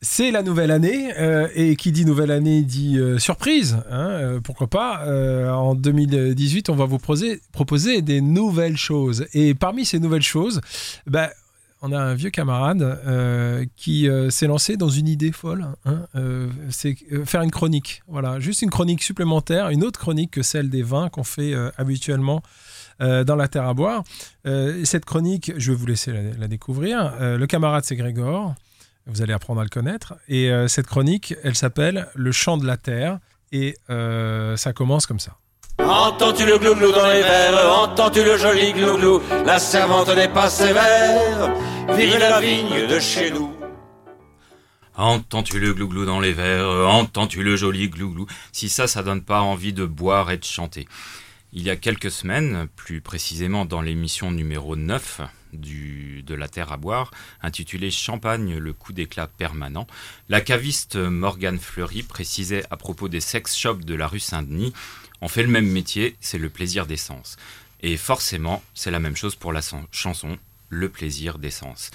C'est la nouvelle année, euh, et qui dit nouvelle année dit euh, surprise. hein, euh, pourquoi pas En 2018, on va vous proposer, des nouvelles choses. Et parmi ces nouvelles choses, bah, on a un vieux camarade qui s'est lancé dans une idée folle. hein, c'est faire une chronique. Voilà, juste une chronique supplémentaire, une autre chronique que celle des vins qu'on fait habituellement dans la terre à boire. Et cette chronique, je vais vous laisser la, découvrir. Le camarade, c'est Grégor. Vous allez apprendre à le connaître. Et euh, cette chronique, elle s'appelle Le chant de la terre. Et euh, ça commence comme ça. Entends-tu le glouglou dans les verres? Entends-tu le joli glouglou? La servante n'est pas sévère Vive la vigne de chez nous Entends-tu le glouglou dans les verres? Entends-tu le joli glouglou? Si ça, ça donne pas envie de boire et de chanter. Il y a quelques semaines, plus précisément dans l'émission numéro 9 du, de La Terre à boire, intitulée Champagne, le coup d'éclat permanent, la caviste Morgane Fleury précisait à propos des sex shops de la rue Saint-Denis On fait le même métier, c'est le plaisir d'essence. Et forcément, c'est la même chose pour la chanson, le plaisir d'essence.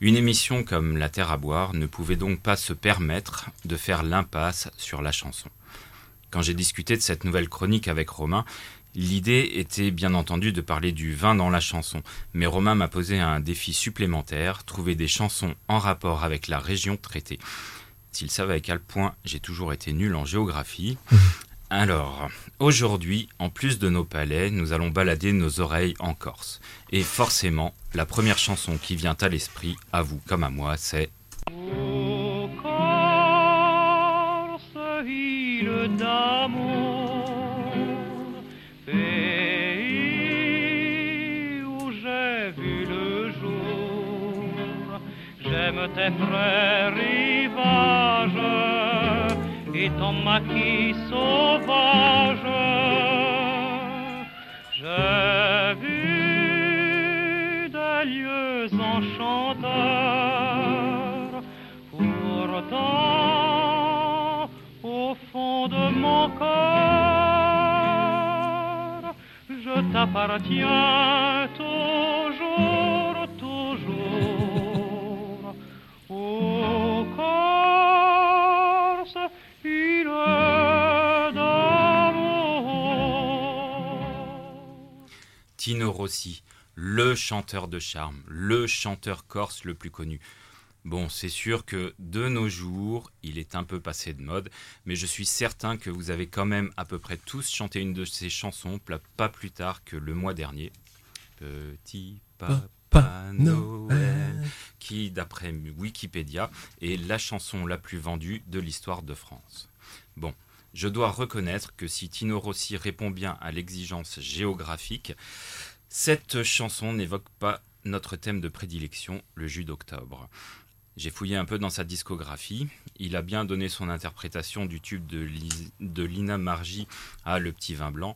Une émission comme La Terre à boire ne pouvait donc pas se permettre de faire l'impasse sur la chanson. Quand j'ai discuté de cette nouvelle chronique avec Romain, l'idée était bien entendu de parler du vin dans la chanson, mais Romain m'a posé un défi supplémentaire, trouver des chansons en rapport avec la région traitée. S'il savait à quel point j'ai toujours été nul en géographie. Alors, aujourd'hui, en plus de nos palais, nous allons balader nos oreilles en Corse. Et forcément, la première chanson qui vient à l'esprit, à vous comme à moi, c'est Ô Corse, île d'amour, frères rivages et ton maquis sauvage. J'ai vu des lieux enchanteurs, pourtant au fond de mon cœur, je t'appartiens Tino Rossi, le chanteur de charme, le chanteur corse le plus connu. Bon, c'est sûr que de nos jours, il est un peu passé de mode, mais je suis certain que vous avez quand même à peu près tous chanté une de ses chansons, pas plus tard que le mois dernier. Petit Papa Noël, qui, d'après Wikipédia, est la chanson la plus vendue de l'histoire de France. Bon, je dois reconnaître que si Tino Rossi répond bien à l'exigence géographique, cette chanson n'évoque pas notre thème de prédilection, le jus d'octobre. J'ai fouillé un peu dans sa discographie. Il a bien donné son interprétation du tube de, Lina Margie à Le Petit Vin Blanc.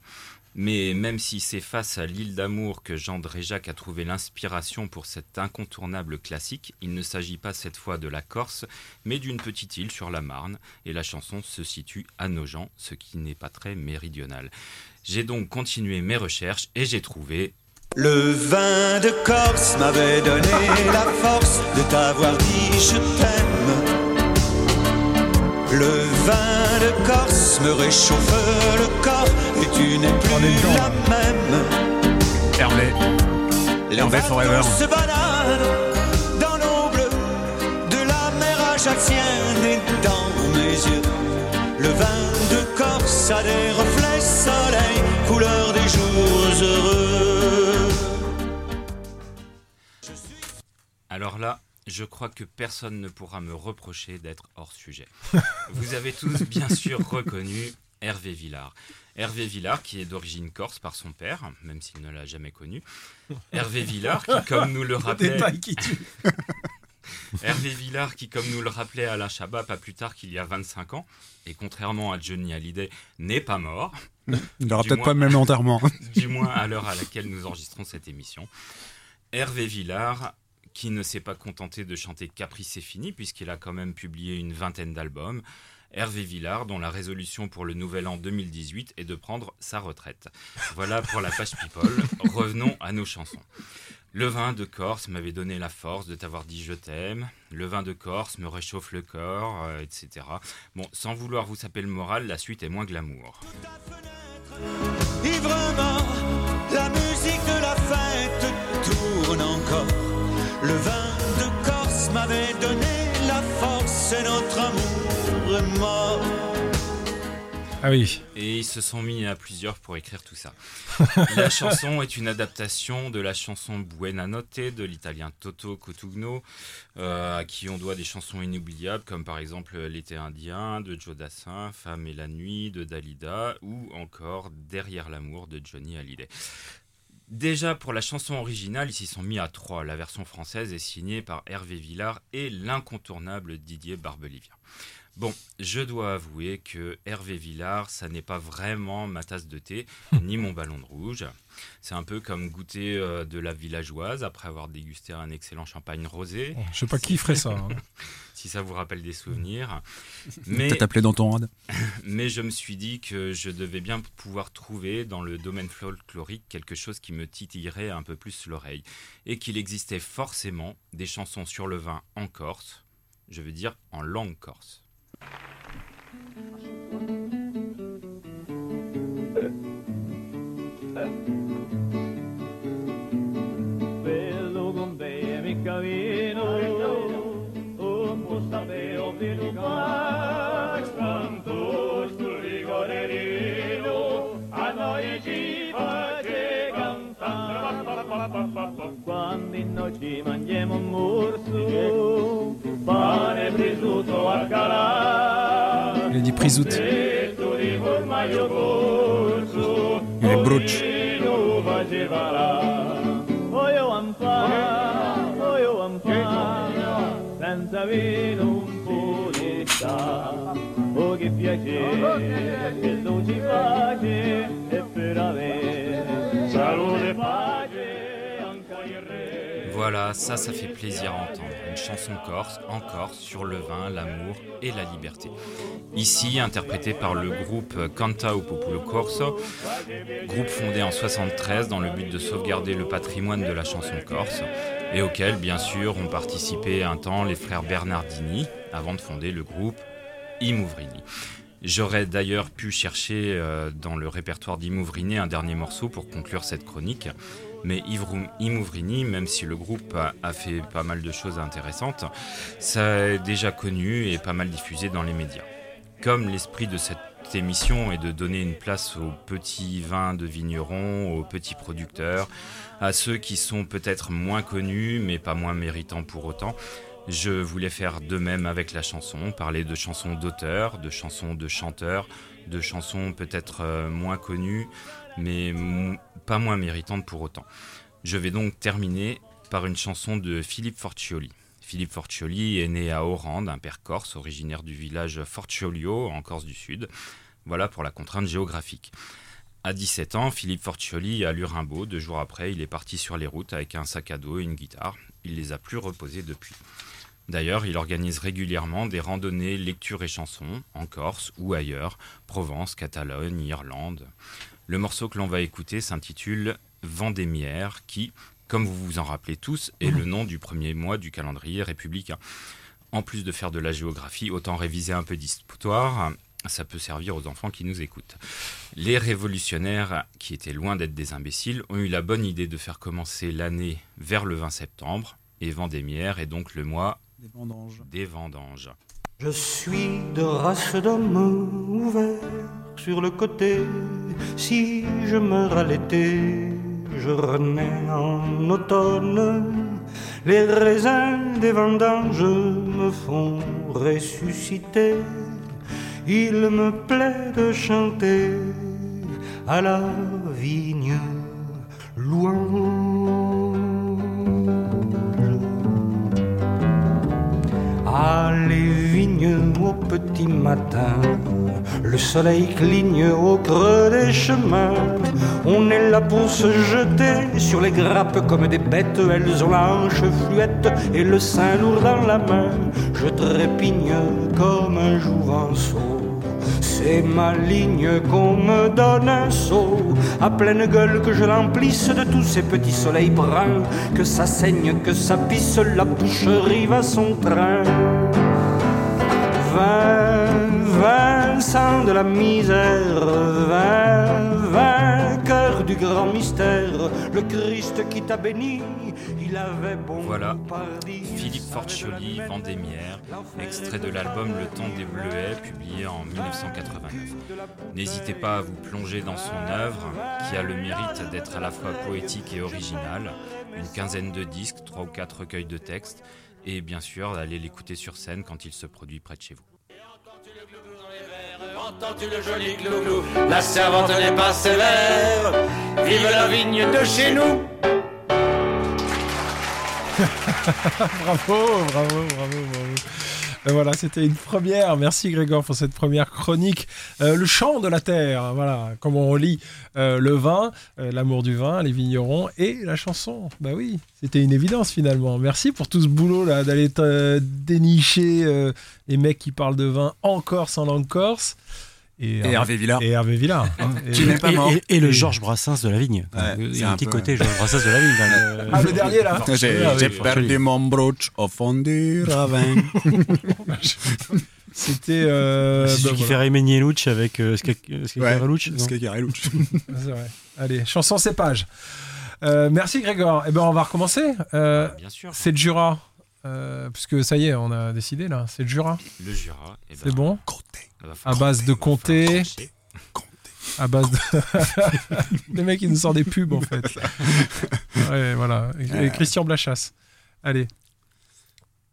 Mais même si c'est face à l'île d'amour que Jean Dréjac a trouvé l'inspiration pour cet incontournable classique, il ne s'agit pas cette fois de la Corse, mais d'une petite île sur la Marne, et la chanson se situe à Nogent, ce qui n'est pas très méridional. J'ai donc continué mes recherches et j'ai trouvé Le vin de Corse m'avait donné la force de t'avoir dit je t'aime. Le vin de Corse me réchauffe le corps et tu n'es plus la même. Hervé. Les Hervé Forever. se baladent dans l'eau bleue de la mer ajaxienne et dans mes yeux. Le vin de Corse a des reflets soleil, couleur des jours heureux. Alors là, je crois que personne ne pourra me reprocher d'être hors sujet. Vous avez tous bien sûr reconnu Hervé Villard. Hervé Villard, qui est d'origine corse par son père, même s'il ne l'a jamais connu. Hervé Villard, qui, comme nous le rappelait, Détail qui tue. Hervé Villard, qui, comme nous le rappelait Alain Chabat pas plus tard qu'il y a 25 ans, et contrairement à Johnny Hallyday, n'est pas mort, Il n'aura peut-être pas le même enterrement. du moins à l'heure à laquelle nous enregistrons cette émission. Hervé Villard, qui ne s'est pas contenté de chanter Caprice c'est fini, puisqu'il a quand même publié une vingtaine d'albums. Hervé Villard, dont la résolution pour le nouvel an 2018 est de prendre sa retraite. Voilà pour la page People. Revenons à nos chansons. Le vin de Corse m'avait donné la force de t'avoir dit je t'aime. Le vin de Corse me réchauffe le corps, euh, etc. Bon, sans vouloir vous saper le moral, la suite est moins glamour. Ivrement, la musique Le vin de Corse m'avait donné la force et notre amour est mort. Ah oui. Et ils se sont mis à plusieurs pour écrire tout ça. la chanson est une adaptation de la chanson Buena Notte de l'italien Toto Cotugno, euh, à qui on doit des chansons inoubliables comme par exemple L'été indien de Joe Dassin, Femme et la nuit de Dalida ou encore Derrière l'amour de Johnny Hallyday. Déjà pour la chanson originale, ils s'y sont mis à trois. La version française est signée par Hervé Villard et l'incontournable Didier Barbelivien. Bon, je dois avouer que Hervé Villard, ça n'est pas vraiment ma tasse de thé, ni mon ballon de rouge. C'est un peu comme goûter euh, de la villageoise après avoir dégusté un excellent champagne rosé, Je sais pas qui ferait ça. hein. si ça vous rappelle des souvenirs. Mais, T'as t'appelé dans ton rad mais je me suis dit que je devais bien pouvoir trouver dans le domaine folklorique quelque chose qui me titillerait un peu plus l'oreille. Et qu'il existait forcément des chansons sur le vin en Corse, je veux dire en langue corse. Bello con te mi camino Un po' sapevo di lugar Tanto sul rigolerino A noi ci face cantare Quando in noi ci mangiamo un morso Voilà, ça, ça fait plaisir à entendre. Une chanson corse, en Corse, sur le vin, l'amour et la liberté. Ici, interprétée par le groupe Canta au Popolo Corso, groupe fondé en 73 dans le but de sauvegarder le patrimoine de la chanson corse, et auquel, bien sûr, ont participé un temps les frères Bernardini, avant de fonder le groupe Imouvrini. J'aurais d'ailleurs pu chercher euh, dans le répertoire d'Imouvrini un dernier morceau pour conclure cette chronique. Mais Imouvrini, même si le groupe a fait pas mal de choses intéressantes, ça est déjà connu et pas mal diffusé dans les médias. Comme l'esprit de cette émission est de donner une place aux petits vins de vignerons, aux petits producteurs, à ceux qui sont peut-être moins connus mais pas moins méritants pour autant, je voulais faire de même avec la chanson, parler de chansons d'auteurs, de chansons de chanteurs, de chansons peut-être euh, moins connues, mais pas moins méritantes pour autant. Je vais donc terminer par une chanson de Philippe Forcioli. Philippe Forcioli est né à Orande, un père corse originaire du village Forciolio en Corse du Sud. Voilà pour la contrainte géographique. À 17 ans, Philippe Forcioli a lu Rimbaud. Deux jours après, il est parti sur les routes avec un sac à dos et une guitare. Il les a plus reposés depuis. D'ailleurs, il organise régulièrement des randonnées lectures et chansons, en Corse ou ailleurs, Provence, Catalogne, Irlande. Le morceau que l'on va écouter s'intitule Vendémiaire, qui, comme vous vous en rappelez tous, est le nom du premier mois du calendrier républicain. En plus de faire de la géographie, autant réviser un peu d'histoire, ça peut servir aux enfants qui nous écoutent. Les révolutionnaires, qui étaient loin d'être des imbéciles, ont eu la bonne idée de faire commencer l'année vers le 20 septembre, et Vendémiaire est donc le mois Des vendanges. des vendanges. Je suis de race d'homme ouvert sur le côté. Si je meurs à l'été, je renais en automne. Les raisins des vendanges me font ressusciter. Il me plaît de chanter à la vigne louange. Ah, les vignes au petit matin, le soleil cligne au creux des chemins. On est là pour se jeter sur les grappes comme des bêtes. Elles ont la hanche fluette et le sein lourd dans la main. Je trépigne comme un jouvenceau C'est ma ligne qu'on me donne un seau, à pleine gueule que je l'emplisse de tous ces petits soleils bruns, que ça saigne, que ça pisse, la boucherie va son train. Vingt, Vincent de la misère, vainqueur du grand mystère, le Christ qui t'a béni, il avait bon Voilà. Philippe la Vendémiaire, extrait de de la l'album Le Temps des Bleuets, publié en 1989. N'hésitez pas à vous plonger dans son œuvre, qui a le mérite d'être à la fois poétique et originale. Une quinzaine de disques, trois ou quatre recueils de textes, et bien sûr d'aller l'écouter sur scène quand il se produit près de chez vous. Entends-tu le joli glouglou La servante n'est pas sévère. Vive la vigne de chez nous. Bravo, bravo, bravo, bravo. Euh, voilà, c'était une première. Merci Grégoire pour cette première chronique. Euh, le chant de la terre, voilà, comment on lit euh, le vin, l'amour du vin, les vignerons et la chanson. Bah oui, c'était une évidence finalement. Merci pour tout ce boulot là d'aller dénicher les mecs qui parlent de vin en Corse, en langue corse. Et Hervé Villard. Et Hervé Villard. Et- Qui n'est pas Et, mort. et- et le Georges Brassens de la vigne. Ouais, Il y a un, un petit peu- côté Georges Brassens de la vigne. Ah, le dernier là J'ai Ah, perdu mon brooch au fond du ravin. C'était. euh, C'est celui bah, qui voilà. fait Raymond Nielouch avec euh, euh, Ska- Ouais, Skakerouch. C'est vrai. Allez, chanson cépage. Euh, merci Grégoire. Eh ben on va recommencer. Euh, Bien sûr, c'est le Jura. Euh, puisque ça y est, on a décidé là. C'est le Jura. le Jura. eh ben, C'est bon. Côté, va À base de comté. À base de. Les mecs, ils nous sortent des pubs en fait. Ouais, voilà. Et- et Christian Blachas. Allez.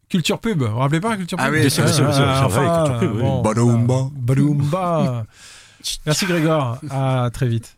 Culture pub. Vous vous rappelez pas Culture Ah pub oui, bien sûr, bien sûr, Culture pub, oui. bon, Badoumba. Merci Grégoire. À très vite.